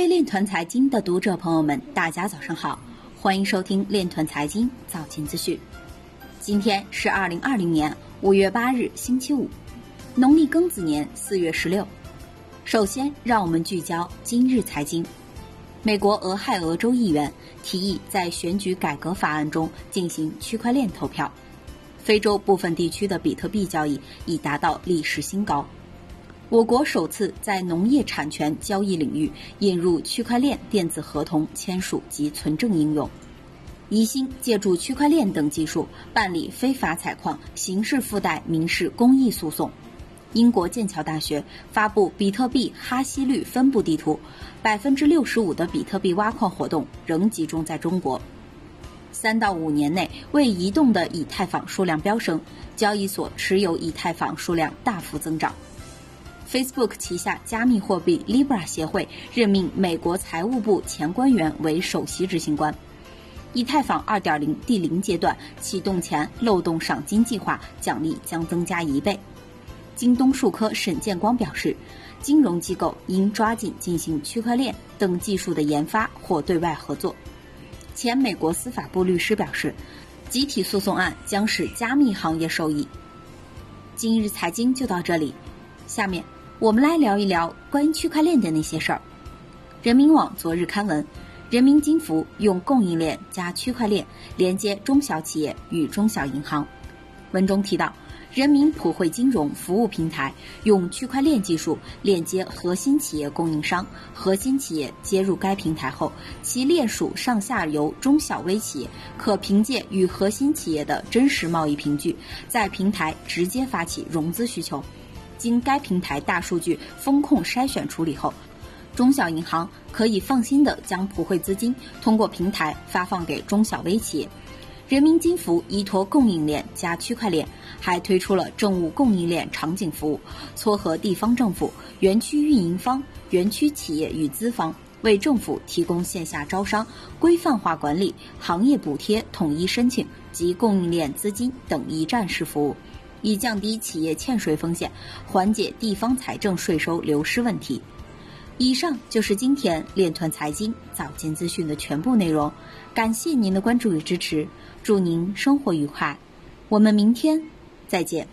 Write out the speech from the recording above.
位链团财经的读者朋友们，大家早上好，欢迎收听链团财经早间资讯。今天是二零二零年五月八日，星期五，农历庚子年四月十六。首先，让我们聚焦今日财经。美国俄亥俄州议员提议在选举改革法案中进行区块链投票。非洲部分地区的比特币交易已达到历史新高。我国首次在农业产权交易领域引入区块链电子合同签署及存证应用。宜兴借助区块链等技术办理非法采矿刑事附带民事公益诉讼。英国剑桥大学发布比特币哈希率分布地图，百分之六十五的比特币挖矿活动仍集中在中国。三到五年内未移动的以太坊数量飙升，交易所持有以太坊数量大幅增长。Facebook 旗下加密货币 Libra 协会任命美国财务部前官员为首席执行官。以太坊2.0第零阶段启动前漏洞赏金计划奖励将增加一倍。京东数科沈建光表示，金融机构应抓紧进行区块链等技术的研发或对外合作。前美国司法部律师表示，集体诉讼案将使加密行业受益。今日财经就到这里，下面。我们来聊一聊关于区块链的那些事儿。人民网昨日刊文，人民金服用供应链加区块链连接中小企业与中小银行。文中提到，人民普惠金融服务平台用区块链技术链接核心企业供应商，核心企业接入该平台后，其链属上下游中小微企业可凭借与核心企业的真实贸易凭据，在平台直接发起融资需求。经该平台大数据风控筛选处理后，中小银行可以放心的将普惠资金通过平台发放给中小微企业。人民金服依托供应链加区块链，还推出了政务供应链场景服务，撮合地方政府、园区运营方、园区企业与资方，为政府提供线下招商、规范化管理、行业补贴统一申请及供应链资金等一站式服务。以降低企业欠税风险，缓解地方财政税收流失问题。以上就是今天链团财经早间资讯的全部内容，感谢您的关注与支持，祝您生活愉快，我们明天再见。